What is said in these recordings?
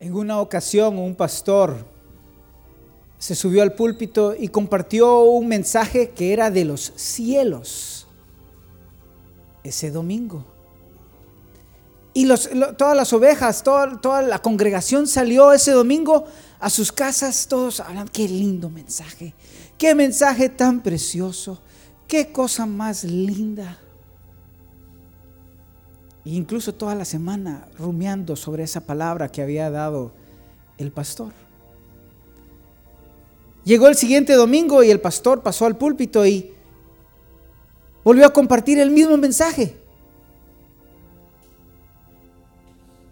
En una ocasión un pastor se subió al púlpito y compartió un mensaje que era de los cielos ese domingo. Y todas las ovejas, toda, toda, la congregación salió ese domingo a sus casas, todos hablan, qué lindo mensaje, qué mensaje tan precioso, qué cosa más linda. Incluso toda la semana rumiando sobre esa palabra que había dado el pastor. Llegó el siguiente domingo y el pastor pasó al púlpito y volvió a compartir el mismo mensaje.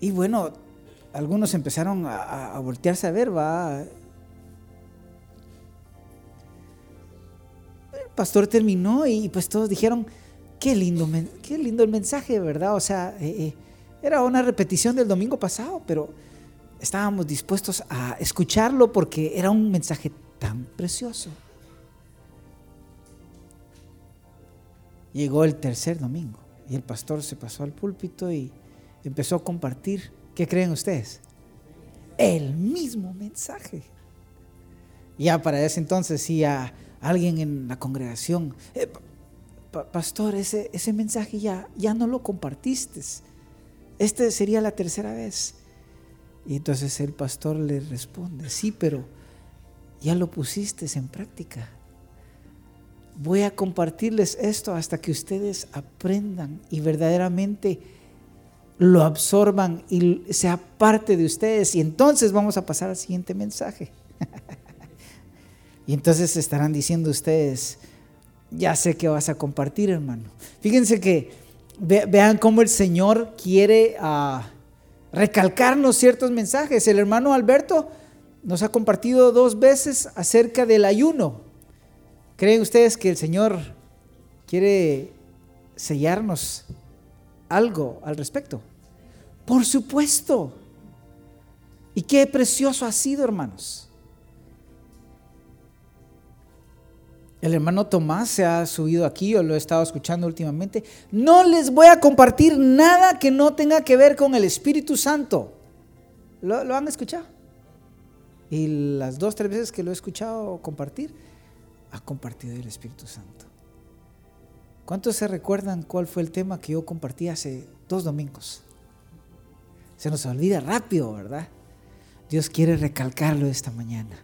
Y bueno, algunos empezaron a, voltearse a ver, va. El pastor terminó y pues todos dijeron, qué lindo, qué lindo el mensaje, ¿verdad? O sea, eh, eh, era una repetición del domingo pasado, pero estábamos dispuestos a escucharlo porque era un mensaje tan precioso. Llegó el tercer domingo y el pastor se pasó al púlpito y empezó a compartir, ¿qué creen ustedes? El mismo mensaje. Ya para ese entonces, si a alguien en la congregación, eh, pastor, ese, ese mensaje ya, ya no lo compartiste. Este sería la tercera vez. Y entonces el pastor le responde, sí, pero ya lo pusiste en práctica. Voy a compartirles esto hasta que ustedes aprendan y verdaderamente lo absorban y sea parte de ustedes. Y entonces vamos a pasar al siguiente mensaje. y entonces estarán diciendo ustedes, ya sé que vas a compartir, hermano. Fíjense que vean cómo el Señor quiere ah, recalcarnos ciertos mensajes. El hermano Alberto nos ha compartido dos veces acerca del ayuno. ¿Creen ustedes que el Señor quiere sellarnos algo al respecto? Por supuesto. Y qué precioso ha sido, hermanos. El hermano Tomás se ha subido aquí, o lo he estado escuchando últimamente. No les voy a compartir nada que no tenga que ver con el Espíritu Santo. ¿Lo, lo han escuchado? Y las dos, tres veces que lo he escuchado compartir, ha compartido el Espíritu Santo. ¿Cuántos se recuerdan cuál fue el tema que yo compartí hace dos domingos? Se nos olvida rápido, ¿verdad? Dios quiere recalcarlo esta mañana.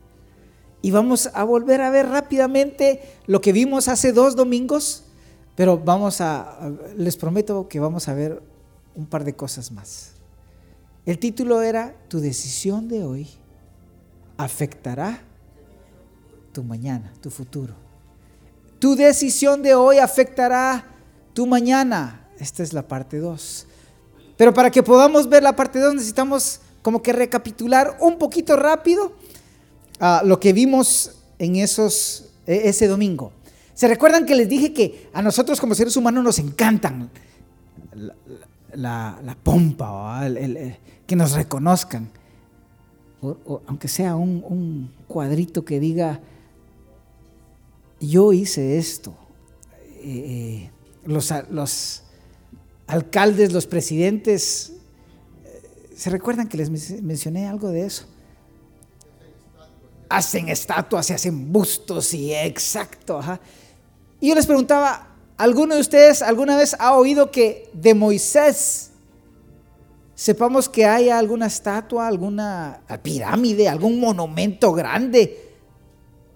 Y vamos a volver a ver rápidamente lo que vimos hace dos domingos, pero vamos a, les prometo que vamos a ver un par de cosas más. El título era Tu decisión de hoy afectará tu mañana, tu futuro. Tu decisión de hoy afectará tu mañana. Esta es la parte 2. Pero para que podamos ver la parte 2 necesitamos como que recapitular un poquito rápido a lo que vimos en esos, e, ese domingo. ¿Se recuerdan que les dije que a nosotros como seres humanos nos encantan la, pompa, que nos reconozcan? aunque sea un, cuadrito que diga, yo hice esto. Eh, eh, los, los, alcaldes, los presidentes, eh, ¿se recuerdan que les mencioné algo de eso? Hacen estatuas y hacen bustos y exacto. Y yo les preguntaba, ¿alguno de ustedes alguna vez ha oído que de Moisés sepamos que haya alguna estatua, alguna pirámide, algún monumento grande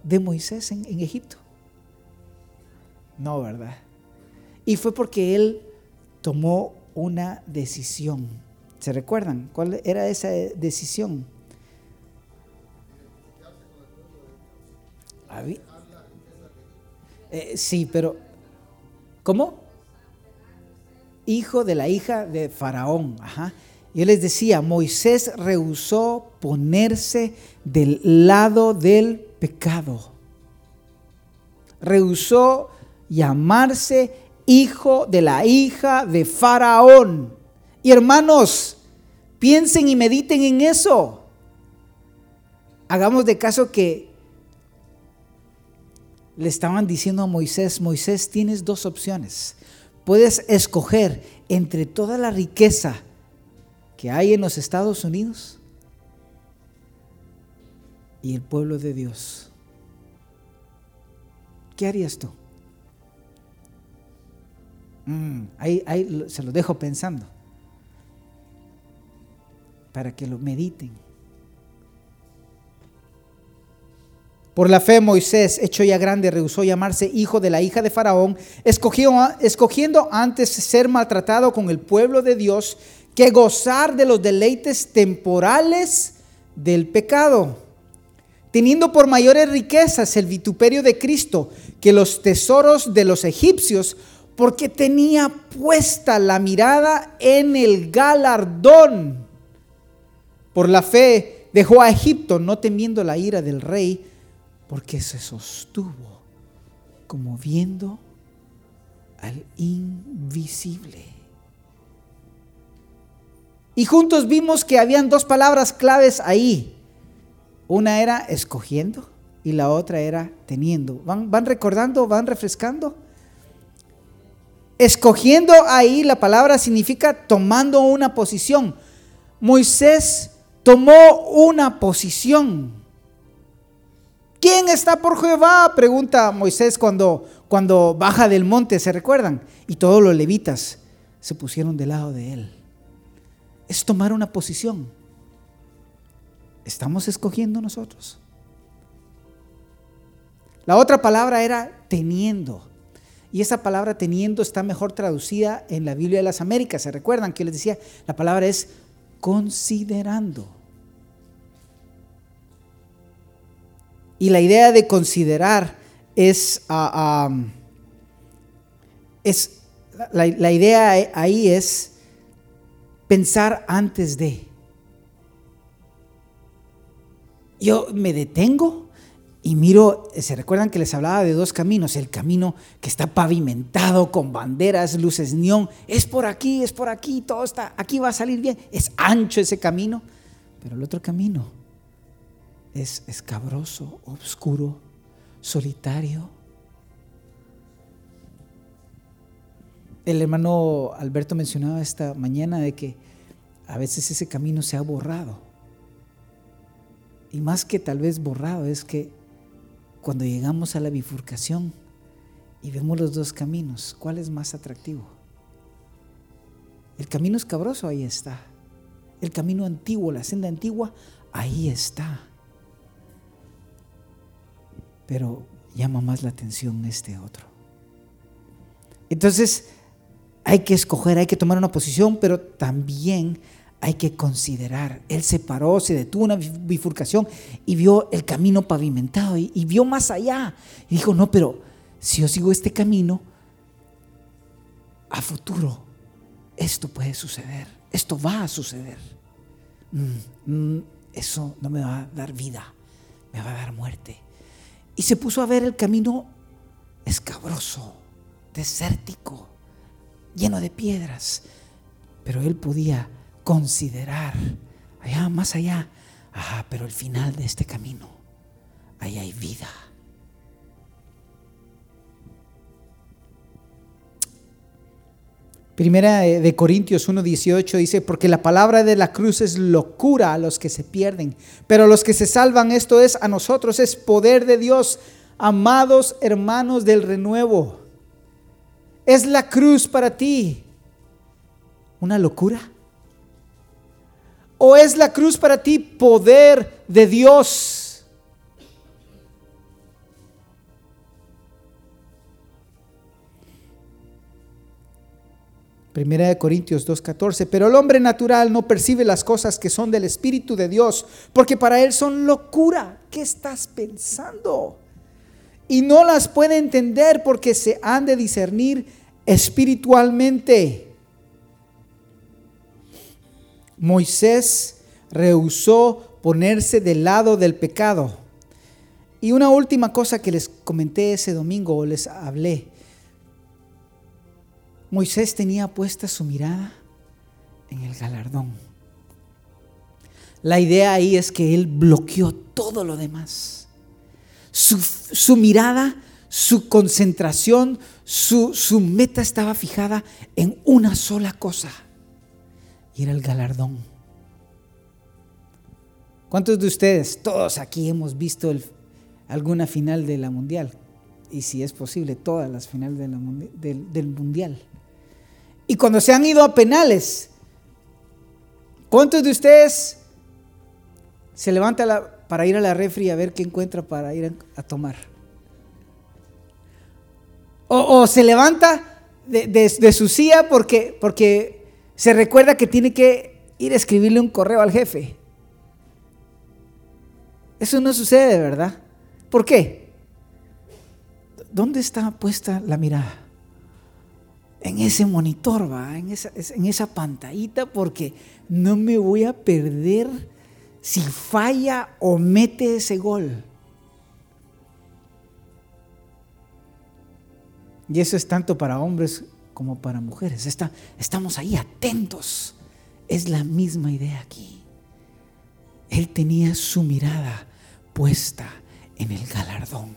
de Moisés en, Egipto. No, ¿verdad? Y fue porque él tomó una decisión. ¿Se recuerdan cuál era esa decisión? Eh, sí, pero ¿cómo? Hijo de la hija de Faraón. Yo les decía, Moisés rehusó ponerse del lado del pecado. Rehusó llamarse hijo de la hija de Faraón. Y hermanos, piensen y mediten en eso. Hagamos de caso que le estaban diciendo a Moisés, Moisés, tienes dos opciones. Puedes escoger entre toda la riqueza que hay en los Estados Unidos y el pueblo de Dios, ¿qué harías tú? Mm, ahí, ahí se lo dejo pensando, para que lo mediten. Por la fe Moisés, hecho ya grande, rehusó llamarse hijo de la hija de Faraón, escogiendo antes ser maltratado con el pueblo de Dios que gozar de los deleites temporales del pecado, teniendo por mayores riquezas el vituperio de Cristo que los tesoros de los egipcios, porque tenía puesta la mirada en el galardón. Por la fe dejó a Egipto, no temiendo la ira del rey, porque se sostuvo como viendo al invisible. Y juntos vimos que habían dos palabras claves ahí. Una era escogiendo y la otra era teniendo. ¿Van, van recordando? ¿Van refrescando? Escogiendo ahí la palabra significa tomando una posición. Moisés tomó una posición. ¿Quién está por Jehová? Pregunta Moisés cuando, cuando baja del monte, ¿se recuerdan? Y todos los levitas se pusieron del lado de él. Es tomar una posición. ¿Estamos escogiendo nosotros? La otra palabra era teniendo. Y esa palabra teniendo está mejor traducida en la Biblia de las Américas. ¿Se recuerdan que les decía? La palabra es considerando. Y la idea de considerar es, ah, es la, la, idea ahí es pensar antes de. Yo me detengo y miro, se recuerdan que les hablaba de dos caminos, el camino que está pavimentado con banderas, luces neón, es por aquí, es por aquí, todo está, aquí va a salir bien, es ancho ese camino, pero el otro camino es escabroso, oscuro, solitario. El hermano Alberto mencionaba esta mañana de que a veces ese camino se ha borrado. Y más que tal vez borrado, es que cuando llegamos a la bifurcación y vemos los dos caminos, ¿cuál es más atractivo? El camino escabroso ahí está. El camino antiguo, la senda antigua, ahí está pero llama más la atención este otro. Entonces, hay que escoger, hay que tomar una posición, pero también hay que considerar. Él se paró, se detuvo una bifurcación y vio el camino pavimentado y, vio más allá. Y dijo, no, pero si yo sigo este camino, a futuro esto puede suceder, esto va a suceder. Mm, mm, eso no me va a dar vida, me va a dar muerte y se puso a ver el camino escabroso, desértico, lleno de piedras. Pero él podía considerar, allá más allá, ah, pero el final de este camino, ahí hay vida. Primera de Corintios 1:18 dice, porque la palabra de la cruz es locura a los que se pierden, pero a los que se salvan, esto es a nosotros, es poder de Dios, amados hermanos del renuevo. ¿Es la cruz para ti una locura? ¿O es la cruz para ti poder de Dios? Primera de Corintios 2.14, pero el hombre natural no percibe las cosas que son del Espíritu de Dios, porque para él son locura. ¿Qué estás pensando? Y no las puede entender porque se han de discernir espiritualmente. Moisés rehusó ponerse del lado del pecado. Y una última cosa que les comenté ese domingo o les hablé Moisés tenía puesta su mirada en el galardón. La idea ahí es que él bloqueó todo lo demás. Su, mirada, su concentración, su, su meta estaba fijada en una sola cosa. Y era el galardón. ¿Cuántos de ustedes, todos aquí hemos visto alguna final de la mundial? Y si es posible, todas las finales del, mundial. Y cuando se han ido a penales, ¿cuántos de ustedes se levanta para ir a la refri a ver qué encuentra para ir a, tomar? O, se levanta de, su silla porque, porque se recuerda que tiene que ir a escribirle un correo al jefe. Eso no sucede, ¿verdad? ¿Por qué? ¿Dónde está puesta la mirada? En ese monitor, va, en esa, en esa pantallita, porque no me voy a perder si falla o mete ese gol. Y eso es tanto para hombres como para mujeres. Está, estamos ahí atentos. Es la misma idea aquí. Él tenía su mirada puesta en el galardón,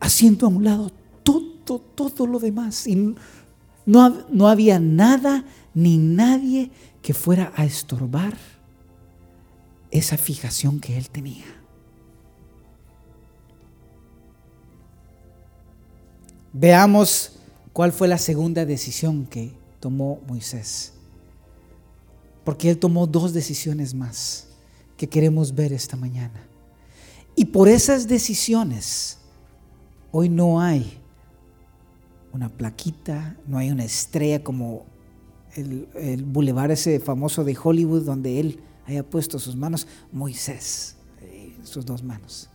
haciendo a un lado todo, todo lo demás. Y no, no había nada ni nadie que fuera a estorbar esa fijación que él tenía. Veamos cuál fue la segunda decisión que tomó Moisés. Porque él tomó dos decisiones más que queremos ver esta mañana. Y por esas decisiones, hoy no hay una plaquita, no hay una estrella como el, el bulevar ese famoso de Hollywood donde él haya puesto sus manos, Moisés, eh, sus dos manos.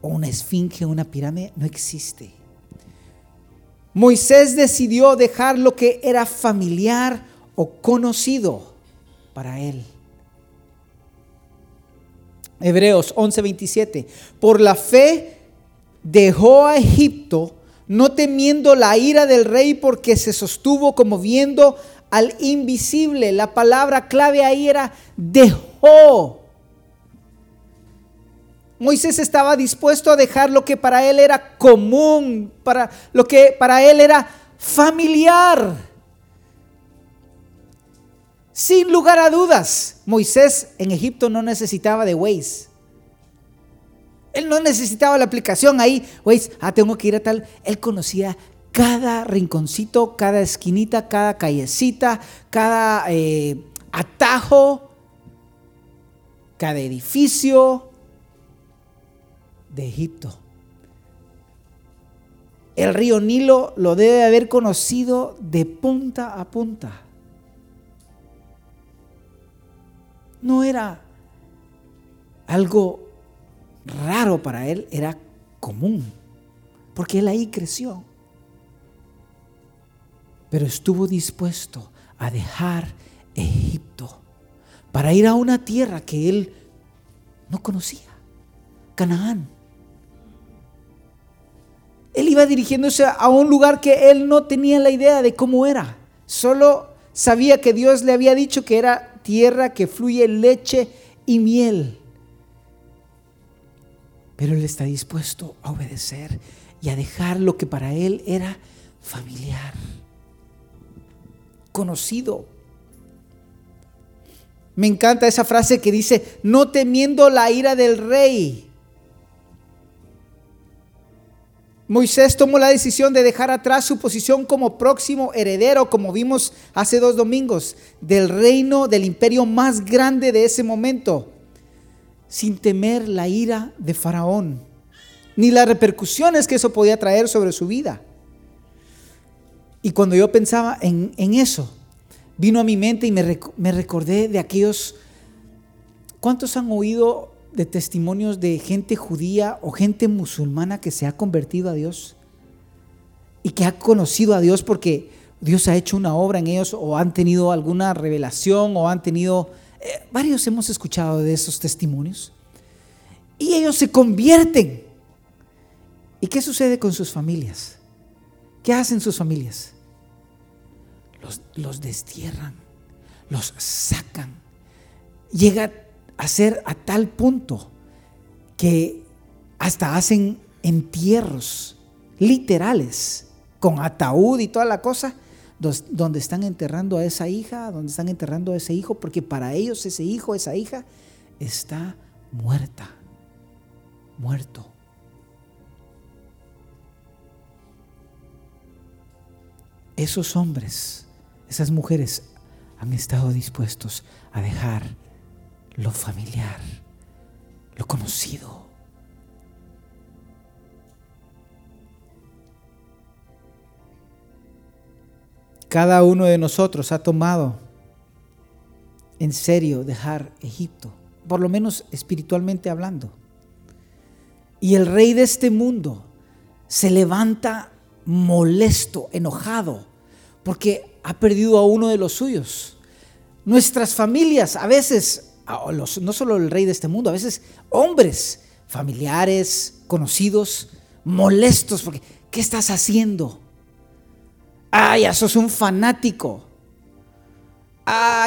O una esfinge, una pirámide, no existe. Moisés decidió dejar lo que era familiar o conocido para él Hebreos 11:27. Por la fe dejó a Egipto, no temiendo la ira del rey, porque se sostuvo como viendo al invisible. La palabra clave ahí era dejó. Moisés estaba dispuesto a dejar lo que para él era común, para lo que para él era familiar. Sin lugar a dudas, Moisés en Egipto no necesitaba de Waze. Él no necesitaba la aplicación ahí, Waze, ah, tengo que ir a tal. Él conocía cada rinconcito, cada esquinita, cada callecita, cada eh, atajo, cada edificio de Egipto. El río Nilo lo debe haber conocido de punta a punta. no era algo raro para él, era común, porque él ahí creció. Pero estuvo dispuesto a dejar Egipto para ir a una tierra que él no conocía, Canaán. Él iba dirigiéndose a un lugar que él no tenía la idea de cómo era. Solo sabía que Dios le había dicho que era tierra que fluye leche y miel. Pero él está dispuesto a obedecer y a dejar lo que para él era familiar, conocido. Me encanta esa frase que dice, no temiendo la ira del rey. Moisés tomó la decisión de dejar atrás su posición como próximo heredero, como vimos hace dos domingos, del reino, del imperio más grande de ese momento, sin temer la ira de Faraón, ni las repercusiones que eso podía traer sobre su vida. Y cuando yo pensaba en, eso, vino a mi mente y me, me recordé de aquellos, ¿cuántos han oído de testimonios de gente judía o gente musulmana que se ha convertido a Dios y que ha conocido a Dios porque Dios ha hecho una obra en ellos o han tenido alguna revelación o han tenido... Eh, varios hemos escuchado de esos testimonios. Y ellos se convierten. ¿Y qué sucede con sus familias? ¿Qué hacen sus familias? Los, los destierran, los sacan. Llega hacer a tal punto que hasta hacen entierros literales con ataúd y toda la cosa, donde están enterrando a esa hija, donde están enterrando a ese hijo, porque para ellos ese hijo, esa hija, está muerta, muerto. Esos hombres, esas mujeres han estado dispuestos a dejar lo familiar, lo conocido. Cada uno de nosotros ha tomado en serio dejar Egipto, por lo menos espiritualmente hablando. Y el rey de este mundo se levanta molesto, enojado, porque ha perdido a uno de los suyos. Nuestras familias, a veces, no solo el rey de este mundo, a veces hombres, familiares, conocidos, molestos, porque ¿qué estás haciendo? Ay, ya sos un fanático.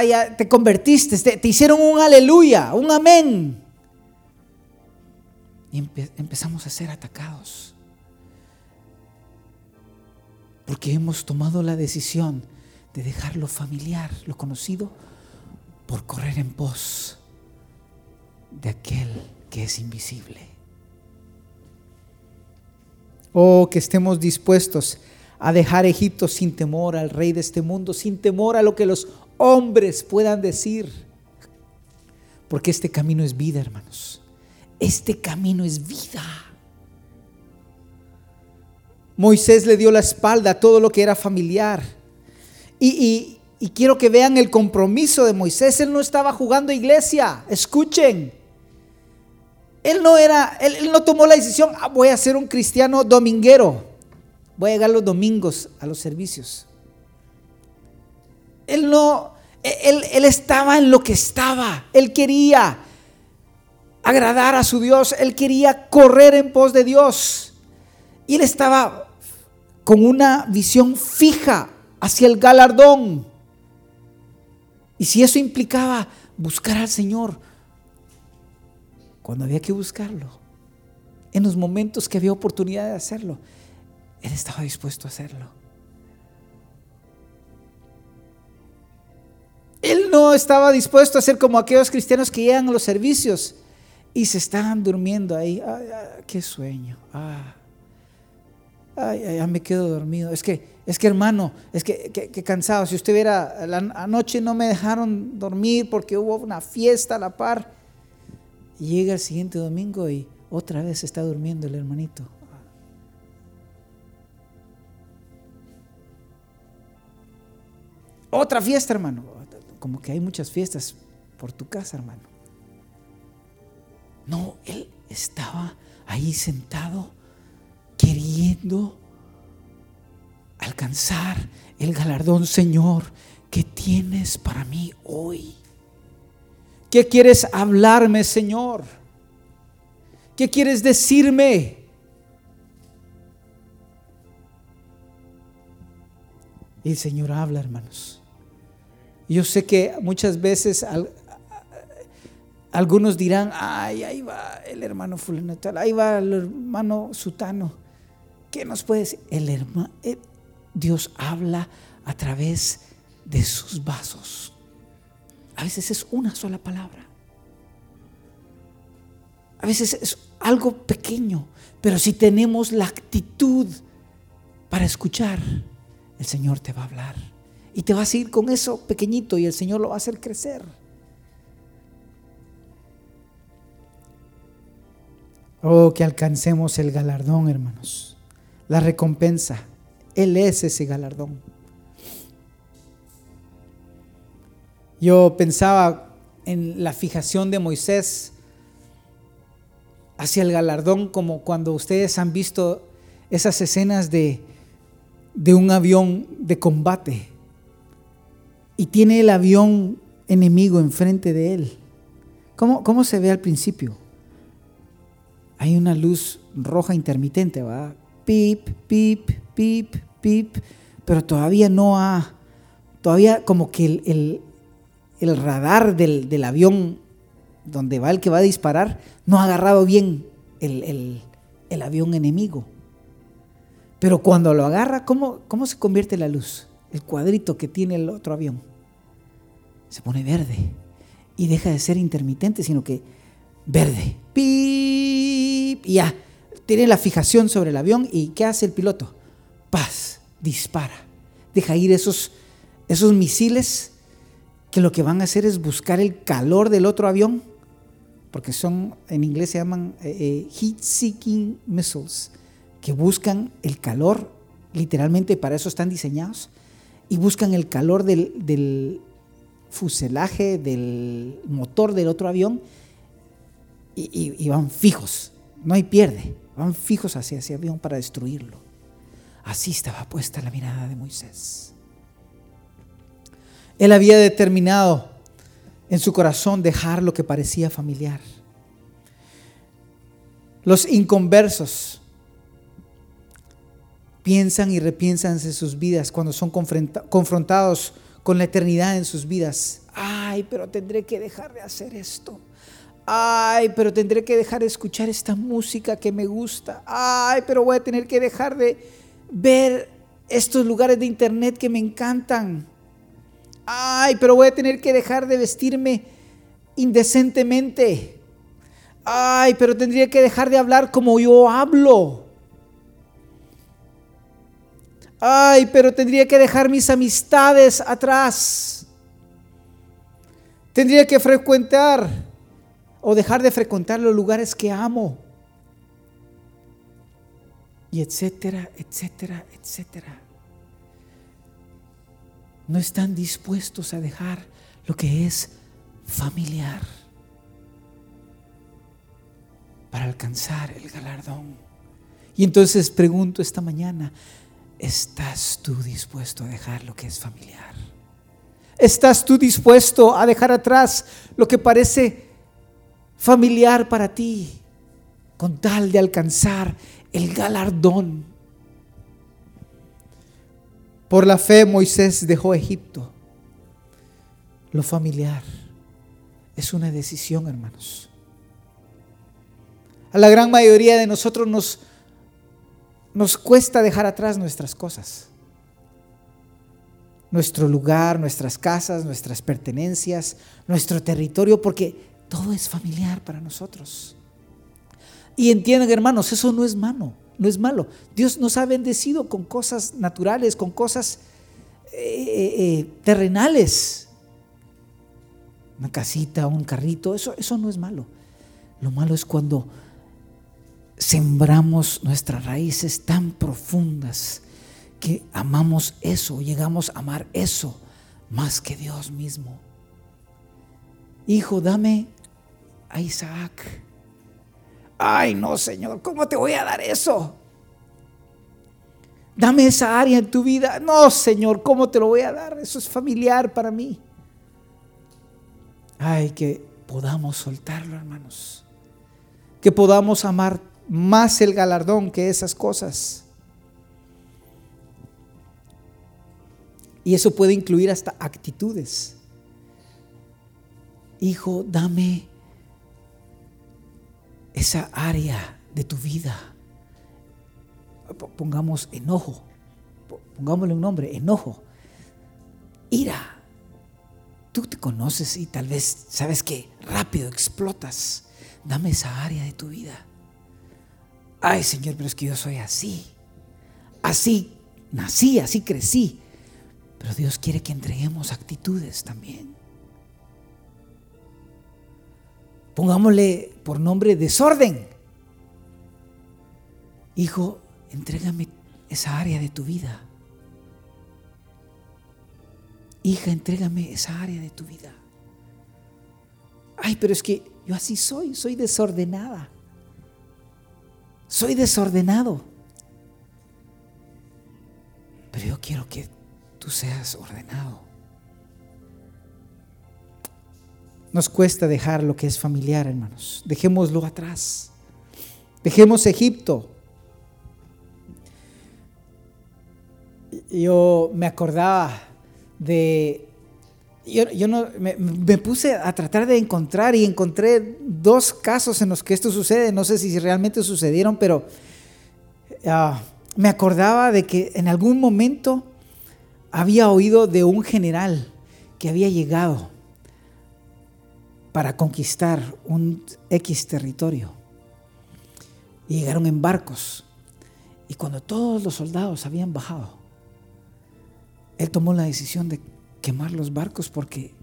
Ya te convertiste, te, hicieron un aleluya, un amén. Y empezamos a ser atacados. Porque hemos tomado la decisión de dejar lo familiar, lo conocido, por correr en pos de aquel que es invisible. Oh, que estemos dispuestos a dejar Egipto sin temor al rey de este mundo, sin temor a lo que los hombres puedan decir. Porque este camino es vida, hermanos. Este camino es vida. Moisés le dio la espalda a todo lo que era familiar. Y, quiero que vean el compromiso de Moisés. Él no estaba jugando iglesia. Escuchen. Él no era, él, no tomó la decisión, ah, voy a ser un cristiano dominguero. Voy a llegar los domingos a los servicios. Él no, él, él estaba en lo que estaba. Él quería agradar a su Dios. Él quería correr en pos de Dios. Y él estaba con una visión fija hacia el galardón. Y si eso implicaba buscar al Señor, cuando había que buscarlo, en los momentos que había oportunidad de hacerlo, Él estaba dispuesto a hacerlo. Él no estaba dispuesto a ser como aquellos cristianos que llegan a los servicios y se estaban durmiendo ahí. Qué sueño. Ah ay, ya me quedo dormido. Es que, es que hermano, es que, que, cansado. Si usted viera, anoche no me dejaron dormir porque hubo una fiesta a la par. Llega el siguiente domingo y otra vez está durmiendo el hermanito. Otra fiesta, hermano. Como que hay muchas fiestas por tu casa, hermano. No, él estaba ahí sentado queriendo alcanzar el galardón, Señor, que tienes para mí hoy. ¿Qué quieres hablarme, Señor? ¿Qué quieres decirme? Y el Señor habla, hermanos. Yo sé que muchas veces algunos dirán, ay, ahí va el hermano fulano ahí va el hermano sutano. ¿Qué nos puede decir? El hermano, eh, Dios habla a través de sus vasos. A veces es una sola palabra. A veces es algo pequeño, pero si tenemos la actitud para escuchar, el Señor te va a hablar. Y te vas a ir con eso pequeñito y el Señor lo va a hacer crecer. Oh, que alcancemos el galardón, hermanos la recompensa. Él es ese galardón. Yo pensaba en la fijación de Moisés hacia el galardón como cuando ustedes han visto esas escenas de, de un avión de combate y tiene el avión enemigo enfrente de él. ¿Cómo, cómo se ve al principio? Hay una luz roja intermitente, ¿va? pip, pip, pip, pip, pero todavía no ha, todavía como que el, radar del, avión donde va el que va a disparar no ha agarrado bien el, avión enemigo. Pero cuando lo agarra, ¿cómo, ¿cómo se convierte la luz? El cuadrito que tiene el otro avión. Se pone verde. y deja de ser intermitente, sino que verde. Pip, y ya, tiene la fijación sobre el avión y ¿qué hace el piloto? Paz, dispara. Deja ir esos, esos misiles que lo que van a hacer es buscar el calor del otro avión, porque son, en inglés se llaman eh, eh, heat-seeking missiles, que buscan el calor, literalmente para eso están diseñados, y buscan el calor del, fuselaje, del motor del otro avión, y, van fijos, no hay pierde, van fijos hacia ese avión para destruirlo. Así estaba puesta la mirada de Moisés. Él había determinado en su corazón dejar lo que parecía familiar. Los inconversos piensan y repiensan en sus vidas cuando son confrontados con la eternidad en sus vidas. Ay, pero tendré que dejar de hacer esto. Ay, pero tendré que dejar de escuchar esta música que me gusta. Ay, pero voy a tener que dejar de ver estos lugares de internet que me encantan. Ay, pero voy a tener que dejar de vestirme indecentemente. Ay, pero tendría que dejar de hablar como yo hablo. Ay, pero tendría que dejar mis amistades atrás. Tendría que frecuentar o dejar de frecuentar los lugares que amo. Y etcétera, etcétera, etcétera no están dispuestos a dejar lo que es familiar para alcanzar el galardón. Y entonces pregunto esta mañana, ¿estás tú dispuesto a dejar lo que es familiar? ¿Estás tú dispuesto a dejar atrás lo que parece familiar para ti con tal de alcanzar el galardón por la fe Moisés dejó Egipto. Lo familiar es una decisión, hermanos. A la gran mayoría de nosotros nos, nos cuesta dejar atrás nuestras cosas. Nuestro lugar, nuestras casas, nuestras pertenencias, nuestro territorio, porque todo es familiar para nosotros. Y entiendan, hermanos, eso no es malo no es malo. Dios nos ha bendecido con cosas naturales, con cosas eh, eh, eh, terrenales. Una casita, un carrito, eso, eso no es malo. Lo malo es cuando sembramos nuestras raíces tan profundas que amamos eso, llegamos a amar eso más que Dios mismo. Hijo, dame a Isaac ay no, Señor, ¿cómo te voy a dar eso? Dame esa área en tu vida. No, Señor, ¿cómo te lo voy a dar? Eso es familiar para mí. Ay, que podamos soltarlo, hermanos. Que podamos amar más el galardón que esas cosas. Y eso puede incluir hasta actitudes. Hijo, dame esa área de tu vida. Pongamos enojo, pongámosle un nombre, enojo, ira. Tú te conoces y tal vez sabes que rápido explotas. Dame esa área de tu vida. Ay, Señor, pero es que yo soy así. Así nací, así crecí. Pero Dios quiere que entreguemos actitudes también. Pongámosle por nombre desorden. Hijo, entrégame esa área de tu vida. Hija, entrégame esa área de tu vida. Ay, pero es que yo así soy, soy desordenada. Soy desordenado. Pero yo quiero que tú seas ordenado. Nos cuesta dejar lo que es familiar, hermanos. Dejémoslo atrás. Dejemos Egipto. Yo me acordaba de... Yo, no, me, puse a tratar de encontrar y encontré dos casos en los que esto sucede. No sé si realmente sucedieron, pero ah, me acordaba de que en algún momento había oído de un general que había llegado para conquistar un X territorio. Y llegaron en barcos. Y cuando todos los soldados habían bajado, él tomó la decisión de quemar los barcos porque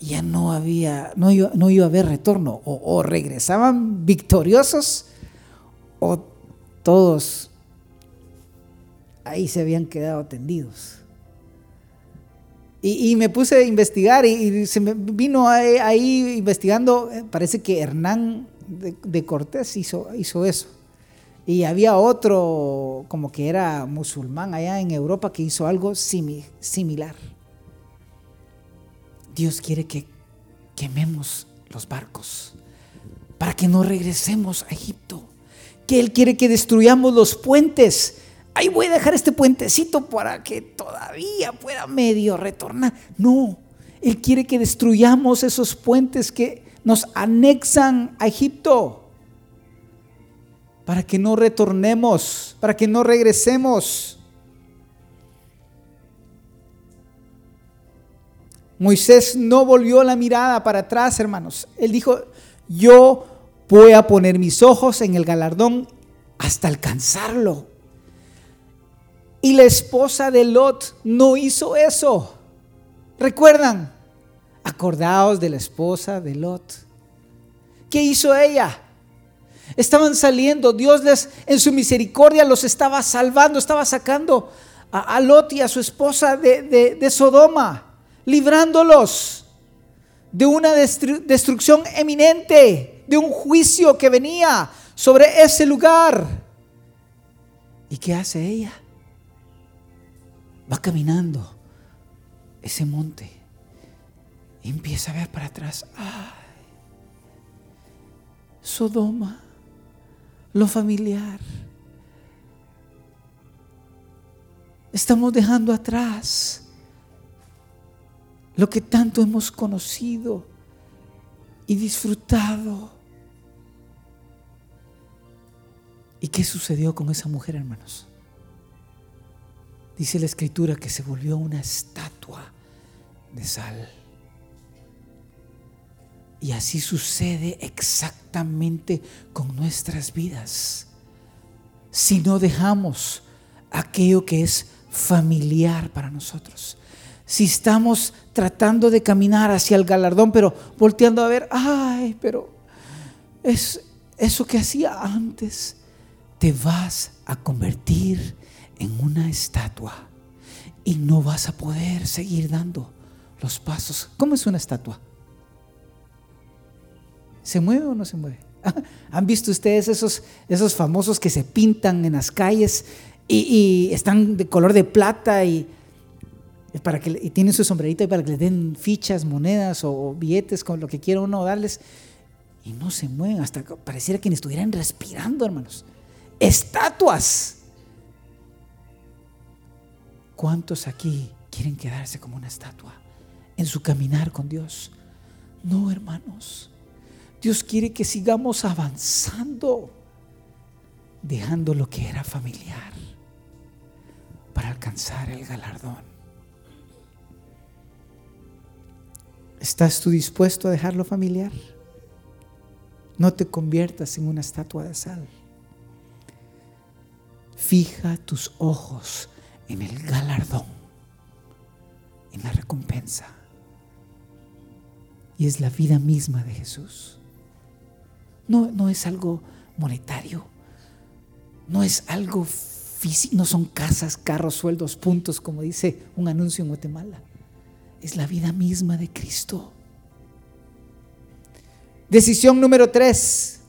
ya no había, no iba, no iba a haber retorno. O, regresaban victoriosos o todos ahí se habían quedado tendidos. Y, me puse a investigar y, se me vino ahí, investigando, eh, parece que Hernán de, Cortés hizo, hizo eso. Y había otro, como que era musulmán allá en Europa, que hizo algo similar. Dios quiere que quememos los barcos para que no regresemos a Egipto. Que Él quiere que destruyamos los puentes ahí voy a dejar este puentecito para que todavía pueda medio retornar. No, Él quiere que destruyamos esos puentes que nos anexan a Egipto. Para que no retornemos, para que no regresemos. Moisés no volvió la mirada para atrás, hermanos. Él dijo, yo voy a poner mis ojos en el galardón hasta alcanzarlo. Y la esposa de Lot no hizo eso. ¿Recuerdan? Acordaos de la esposa de Lot. ¿Qué hizo ella? Estaban saliendo, Dios les en su misericordia los estaba salvando, estaba sacando a, Lot y a su esposa de, de Sodoma, librándolos de una destrucción eminente, de un juicio que venía sobre ese lugar. ¿Y qué hace ella? va caminando ese monte y empieza a ver para atrás. Ay, Sodoma, lo familiar. Estamos dejando atrás lo que tanto hemos conocido y disfrutado. ¿Y qué sucedió con esa mujer, hermanos? Dice la escritura que se volvió una estatua de sal. Y así sucede exactamente con nuestras vidas. Si no dejamos aquello que es familiar para nosotros. Si estamos tratando de caminar hacia el galardón, pero volteando a ver, ay, pero es eso que hacía antes, te vas a convertir en una estatua y no vas a poder seguir dando los pasos. ¿Cómo es una estatua? ¿Se mueve o no se mueve? ¿Han visto ustedes esos, esos famosos que se pintan en las calles y, están de color de plata y, para que, y tienen su sombrerito y para que les den fichas, monedas o billetes con lo que quiera uno darles? Y no se mueven, hasta pareciera que estuvieran respirando, hermanos. Estatuas. ¿Cuántos aquí quieren quedarse como una estatua en su caminar con Dios? No, hermanos. Dios quiere que sigamos avanzando, dejando lo que era familiar para alcanzar el galardón. ¿Estás tú dispuesto a dejarlo familiar? No te conviertas en una estatua de sal. Fija tus ojos en el galardón, en la recompensa. Y es la vida misma de Jesús. No, no es algo monetario, no es algo físico, no son casas, carros, sueldos, puntos, como dice un anuncio en Guatemala. Es la vida misma de Cristo. Decisión número tres.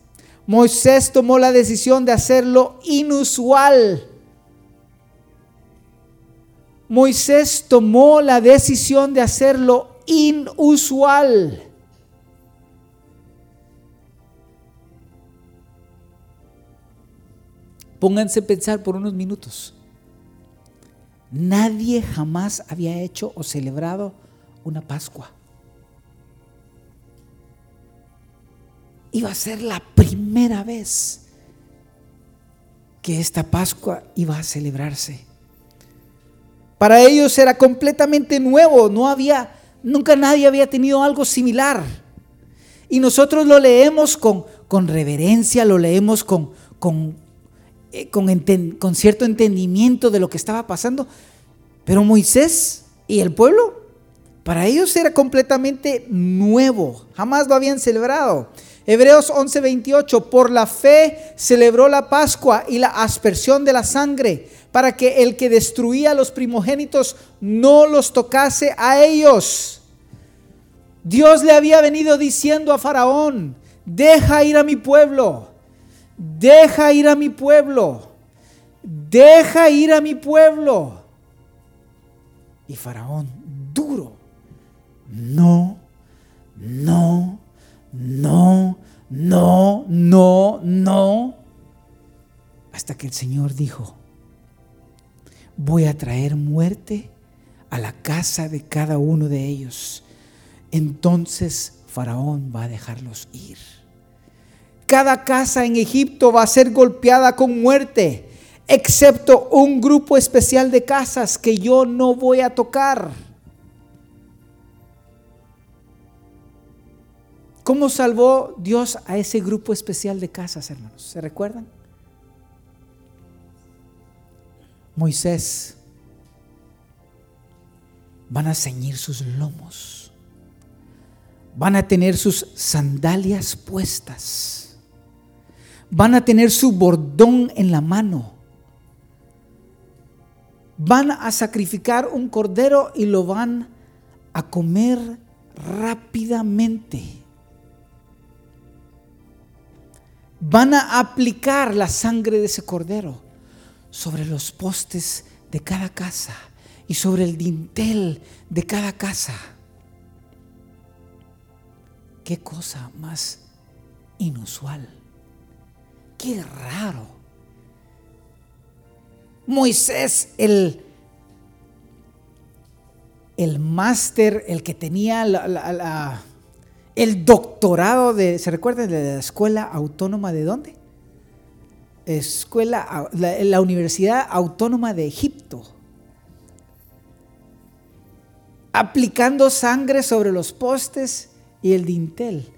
Moisés tomó la decisión de hacerlo inusual. Moisés tomó la decisión de hacerlo inusual. Pónganse a pensar por unos minutos. Nadie jamás había hecho o celebrado una Pascua. Iba a ser la primera vez que esta Pascua iba a celebrarse. Para ellos era completamente nuevo, no había, nunca nadie había tenido algo similar. Y nosotros lo leemos con, con reverencia, lo leemos con, con, eh, con cierto entendimiento de lo que estaba pasando. Pero Moisés y el pueblo, para ellos era completamente nuevo, jamás lo habían celebrado. Hebreos 11:28, por la fe celebró la Pascua y la aspersión de la sangre, para que el que destruía a los primogénitos no los tocase a ellos. Dios le había venido diciendo a Faraón, deja ir a mi pueblo, deja ir a mi pueblo, deja ir a mi pueblo. Y Faraón, duro, no, no, no, no, no, no. Hasta que el Señor dijo, voy a traer muerte a la casa de cada uno de ellos. Entonces Faraón va a dejarlos ir. Cada casa en Egipto va a ser golpeada con muerte, excepto un grupo especial de casas que yo no voy a tocar. ¿Cómo salvó Dios a ese grupo especial de casas, hermanos? ¿Se recuerdan? Moisés van a ceñir sus lomos, van a tener sus sandalias puestas, van a tener su bordón en la mano, van a sacrificar un cordero y lo van a comer rápidamente. van a aplicar la sangre de ese cordero sobre los postes de cada casa y sobre el dintel de cada casa. Qué cosa más inusual. Qué raro. Moisés, el, el máster, el que tenía el doctorado de, ¿se recuerdan de la Escuela Autónoma de dónde? Escuela, la, Universidad Autónoma de Egipto. Aplicando sangre sobre los postes y el dintel.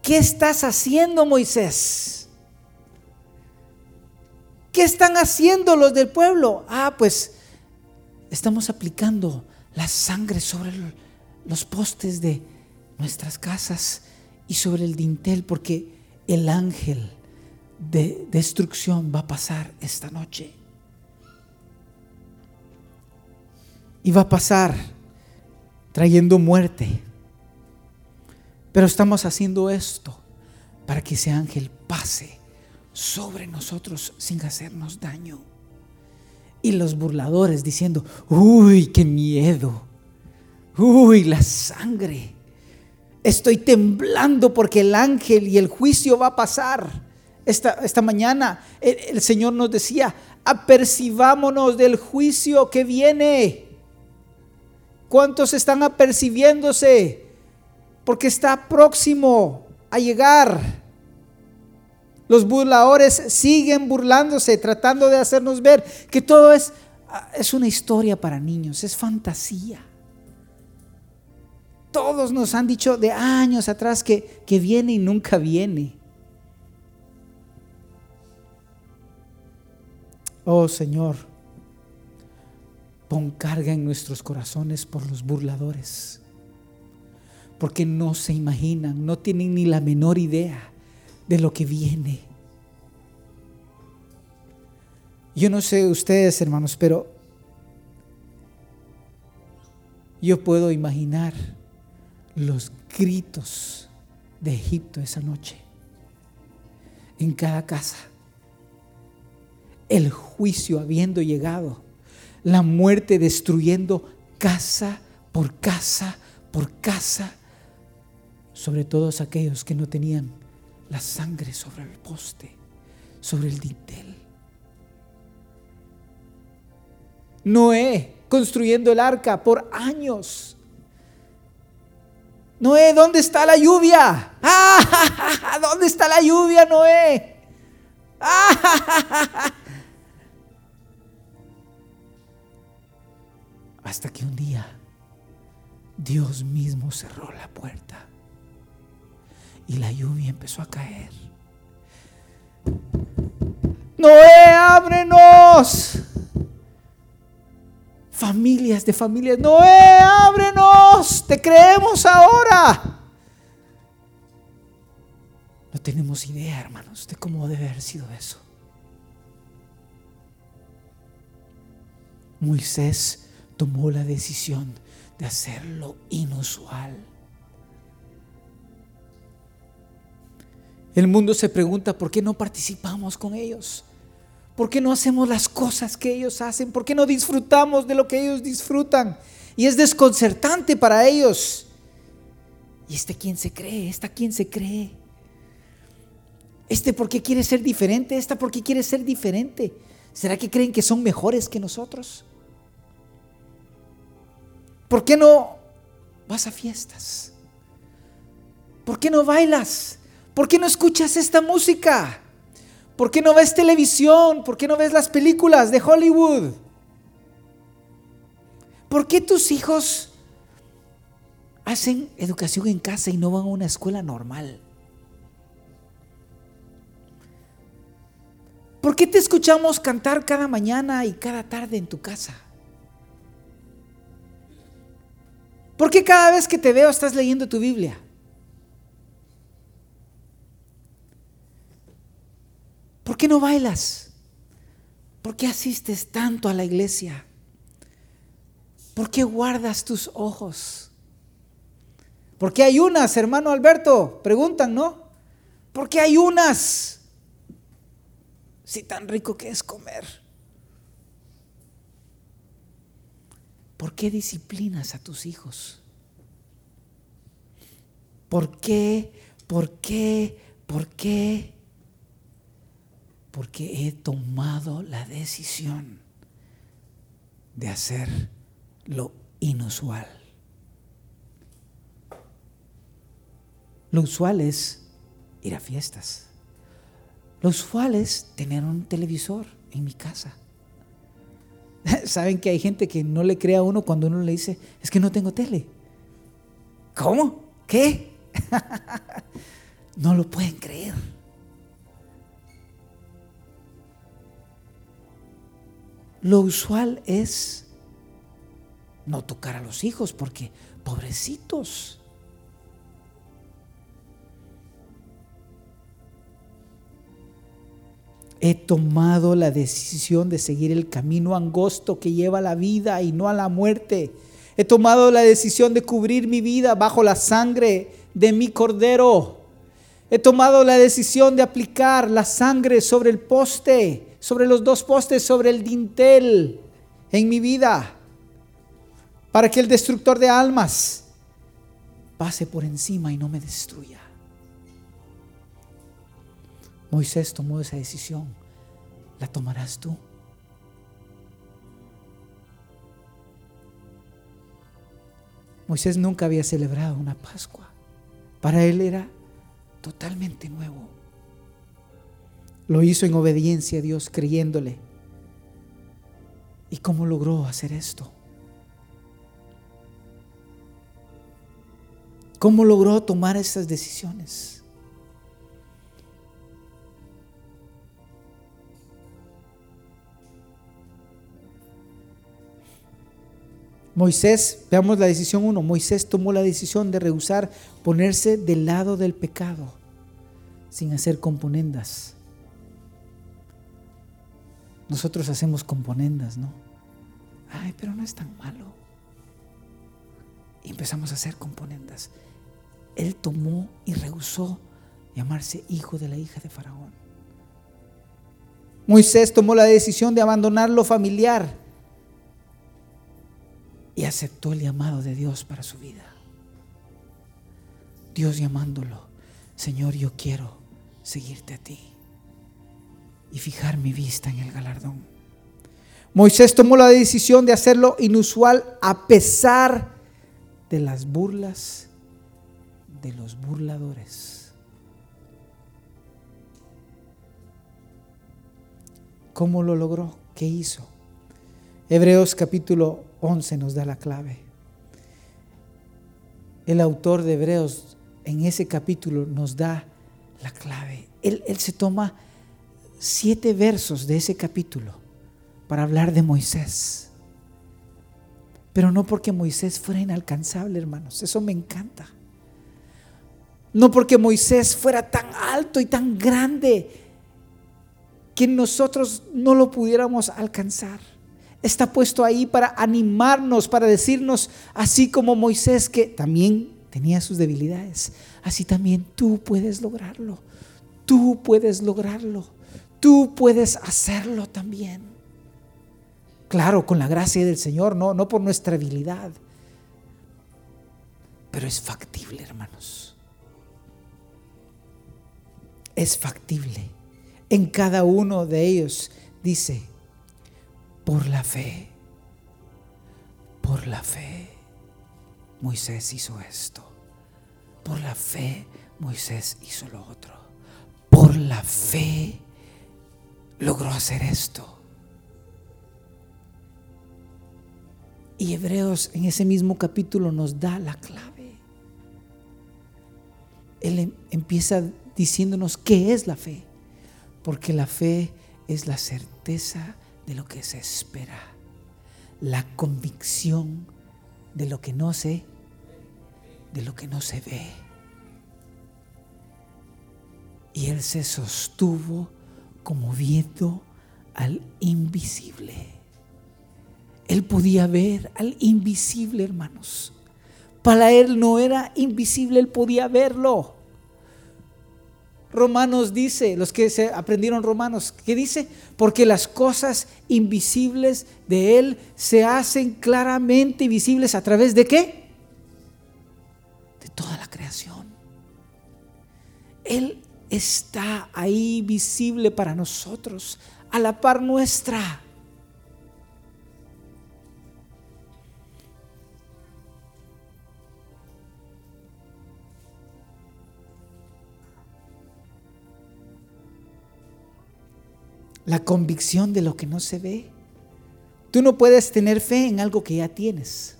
¿Qué estás haciendo, Moisés? ¿Qué están haciendo los del pueblo? Ah, pues estamos aplicando la sangre sobre los postes de, nuestras casas y sobre el dintel, porque el ángel de destrucción va a pasar esta noche. Y va a pasar trayendo muerte. Pero estamos haciendo esto para que ese ángel pase sobre nosotros sin hacernos daño. Y los burladores diciendo, uy, qué miedo. Uy, la sangre. Estoy temblando porque el ángel y el juicio va a pasar. Esta, esta mañana el, el Señor nos decía, apercibámonos del juicio que viene. ¿Cuántos están apercibiéndose? Porque está próximo a llegar. Los burladores siguen burlándose, tratando de hacernos ver que todo es, es una historia para niños, es fantasía. Todos nos han dicho de años atrás que, que viene y nunca viene. Oh Señor, pon carga en nuestros corazones por los burladores, porque no se imaginan, no tienen ni la menor idea de lo que viene. Yo no sé ustedes, hermanos, pero yo puedo imaginar los gritos de Egipto esa noche. En cada casa. El juicio habiendo llegado. La muerte destruyendo casa por casa por casa. Sobre todos aquellos que no tenían la sangre sobre el poste, sobre el dintel. Noé construyendo el arca por años Noé, ¿dónde está la lluvia? ¡Ah, ¿Dónde está la lluvia, Noé? Hasta que un día Dios mismo cerró la puerta. Y la lluvia empezó a caer. Noé, ábrenos. Familias de familias, Noé, ábrenos, te creemos ahora. No tenemos idea, hermanos, de cómo debe haber sido eso. Moisés tomó la decisión de hacer lo inusual. El mundo se pregunta por qué no participamos con ellos. ¿Por qué no hacemos las cosas que ellos hacen? ¿Por qué no disfrutamos de lo que ellos disfrutan? Y es desconcertante para ellos. ¿Y este quién se cree? ¿Esta quién se cree? ¿Este por qué quiere ser diferente? ¿Esta por qué quiere ser diferente? ¿Será que creen que son mejores que nosotros? ¿Por qué no vas a fiestas? ¿Por qué no bailas? ¿Por qué no escuchas esta música? ¿Por qué no ves televisión? ¿Por qué no ves las películas de Hollywood? ¿Por qué tus hijos hacen educación en casa y no van a una escuela normal? ¿Por qué te escuchamos cantar cada mañana y cada tarde en tu casa? ¿Por qué cada vez que te veo estás leyendo tu Biblia? ¿Por qué no bailas? ¿Por qué asistes tanto a la iglesia? ¿Por qué guardas tus ojos? ¿Por qué hay unas, hermano Alberto? Preguntan, ¿no? ¿Por qué hay unas? Si tan rico que es comer. ¿Por qué disciplinas a tus hijos? ¿Por qué? ¿Por qué? ¿Por qué? Porque he tomado la decisión de hacer lo inusual. Lo usual es ir a fiestas. Lo usual es tener un televisor en mi casa. Saben que hay gente que no le cree a uno cuando uno le dice, es que no tengo tele. ¿Cómo? ¿Qué? no lo pueden creer. Lo usual es no tocar a los hijos porque pobrecitos. He tomado la decisión de seguir el camino angosto que lleva a la vida y no a la muerte. He tomado la decisión de cubrir mi vida bajo la sangre de mi cordero. He tomado la decisión de aplicar la sangre sobre el poste sobre los dos postes, sobre el dintel en mi vida, para que el destructor de almas pase por encima y no me destruya. Moisés tomó esa decisión, ¿la tomarás tú? Moisés nunca había celebrado una Pascua. Para él era totalmente nuevo. Lo hizo en obediencia a Dios, creyéndole. ¿Y cómo logró hacer esto? ¿Cómo logró tomar estas decisiones? Moisés, veamos la decisión 1, Moisés tomó la decisión de rehusar ponerse del lado del pecado sin hacer componendas. Nosotros hacemos componendas, ¿no? Ay, pero no es tan malo. Y empezamos a hacer componendas. Él tomó y rehusó llamarse hijo de la hija de Faraón. Moisés tomó la decisión de abandonar lo familiar y aceptó el llamado de Dios para su vida. Dios llamándolo, Señor, yo quiero seguirte a ti y fijar mi vista en el galardón. Moisés tomó la decisión de hacerlo inusual a pesar de las burlas de los burladores. ¿Cómo lo logró? ¿Qué hizo? Hebreos capítulo 11 nos da la clave. El autor de Hebreos en ese capítulo nos da la clave. Él, él se toma siete versos de ese capítulo para hablar de Moisés. Pero no porque Moisés fuera inalcanzable, hermanos. Eso me encanta. No porque Moisés fuera tan alto y tan grande que nosotros no lo pudiéramos alcanzar. Está puesto ahí para animarnos, para decirnos, así como Moisés, que también tenía sus debilidades, así también tú puedes lograrlo. Tú puedes lograrlo. Tú puedes hacerlo también. Claro, con la gracia del Señor, no, no por nuestra habilidad. Pero es factible, hermanos. Es factible. En cada uno de ellos dice, por la fe, por la fe, Moisés hizo esto. Por la fe, Moisés hizo lo otro. Por la fe, logró hacer esto. Y Hebreos en ese mismo capítulo nos da la clave. Él em, empieza diciéndonos qué es la fe. Porque la fe es la certeza de lo que se espera. La convicción de lo que no se de lo que no se ve. Y él se sostuvo como viendo al invisible. Él podía ver al invisible, hermanos. Para él no era invisible, él podía verlo. Romanos dice, los que se aprendieron Romanos, ¿qué dice? Porque las cosas invisibles de Él se hacen claramente visibles a través de qué? De toda la creación. Él está ahí visible para nosotros, a la par nuestra. la convicción de lo que no se ve. Tú no puedes tener fe en algo que ya tienes.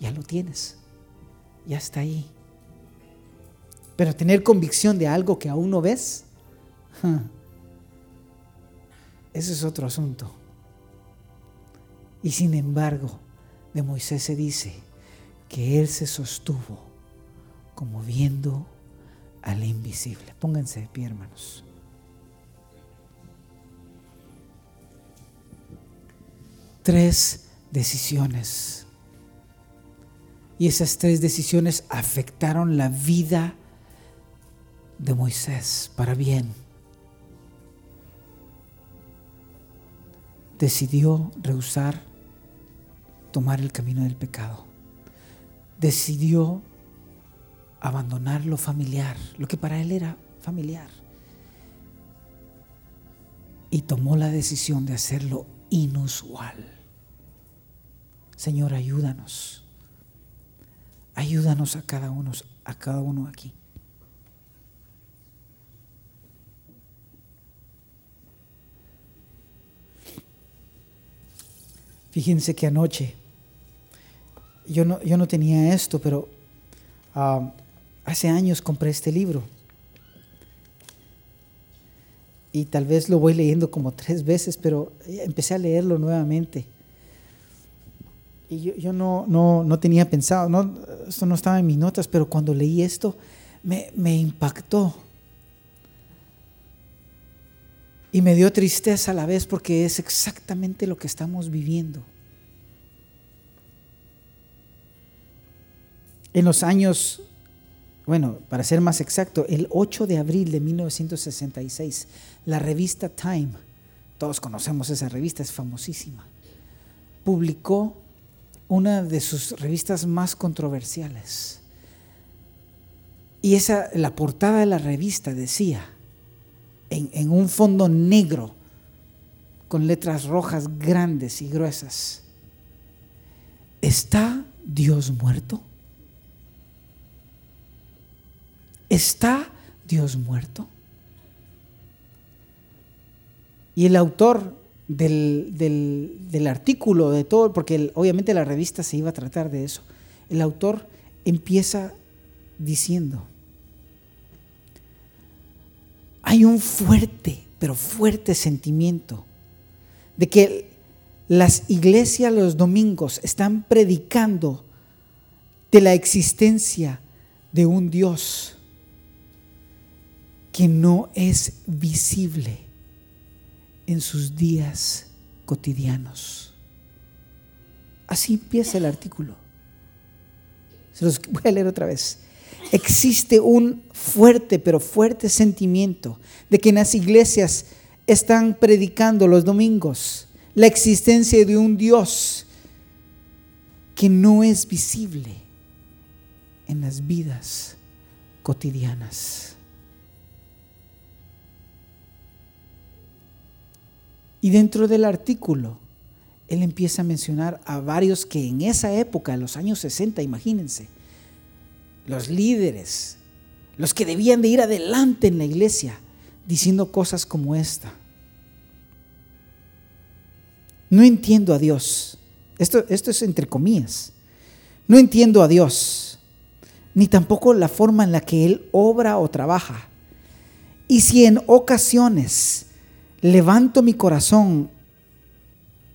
Ya lo tienes. Ya está ahí. Pero tener convicción de algo que aún no ves, ese es otro asunto. Y sin embargo, de Moisés se dice que él se sostuvo como viendo al invisible. Pónganse de pie, hermanos. tres decisiones. Y esas tres decisiones afectaron la vida de Moisés para bien. Decidió rehusar tomar el camino del pecado. Decidió abandonar lo familiar, lo que para él era familiar. Y tomó la decisión de hacerlo inusual. Señor, ayúdanos. Ayúdanos a cada uno, a cada uno aquí. Fíjense que anoche yo no, yo no tenía esto, pero ah, hace años compré este libro. Y tal vez lo voy leyendo como tres veces, pero empecé a leerlo nuevamente. Y yo, no, no, tenía pensado, no, esto no estaba en mis notas, pero cuando leí esto me, me impactó. Y me dio tristeza a la vez porque es exactamente lo que estamos viviendo. En los años, bueno, para ser más exacto, el 8 de abril de 1966, la revista Time, todos conocemos esa revista, es famosísima, publicó una de sus revistas más controversiales. Y esa, la portada de la revista decía, en, un fondo negro, con letras rojas grandes y gruesas, ¿está Dios muerto? ¿Está Dios muerto? Y el autor del, artículo, de todo, porque obviamente la revista se iba a tratar de eso, el autor empieza diciendo, hay un fuerte, pero fuerte sentimiento de que las iglesias los domingos están predicando de la existencia de un Dios que no es visible en sus días cotidianos. Así empieza el artículo. Se los voy a leer otra vez. Existe un fuerte, pero fuerte sentimiento de que en las iglesias están predicando los domingos la existencia de un Dios que no es visible en las vidas cotidianas. Y dentro del artículo, él empieza a mencionar a varios que en esa época, en los años 60, imagínense, los líderes, los que debían de ir adelante en la iglesia, diciendo cosas como esta. No entiendo a Dios. Esto, esto es entre comillas. No entiendo a Dios, ni tampoco la forma en la que Él obra o trabaja. Y si en ocasiones levanto mi corazón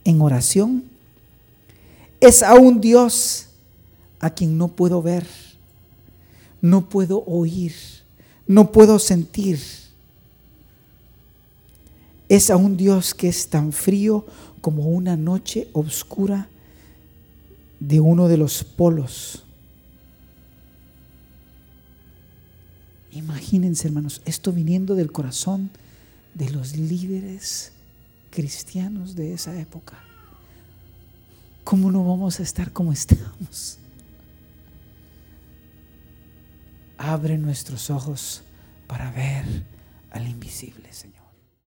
en oración, es a un Dios a quien no puedo ver, no puedo oír, no puedo sentir. Es a un Dios que es tan frío como una noche oscura de uno de los polos. Imagínense, hermanos, esto viniendo del corazón de los líderes cristianos de esa época. ¿Cómo no vamos a estar como estamos? Abre nuestros ojos para ver al invisible, Señor.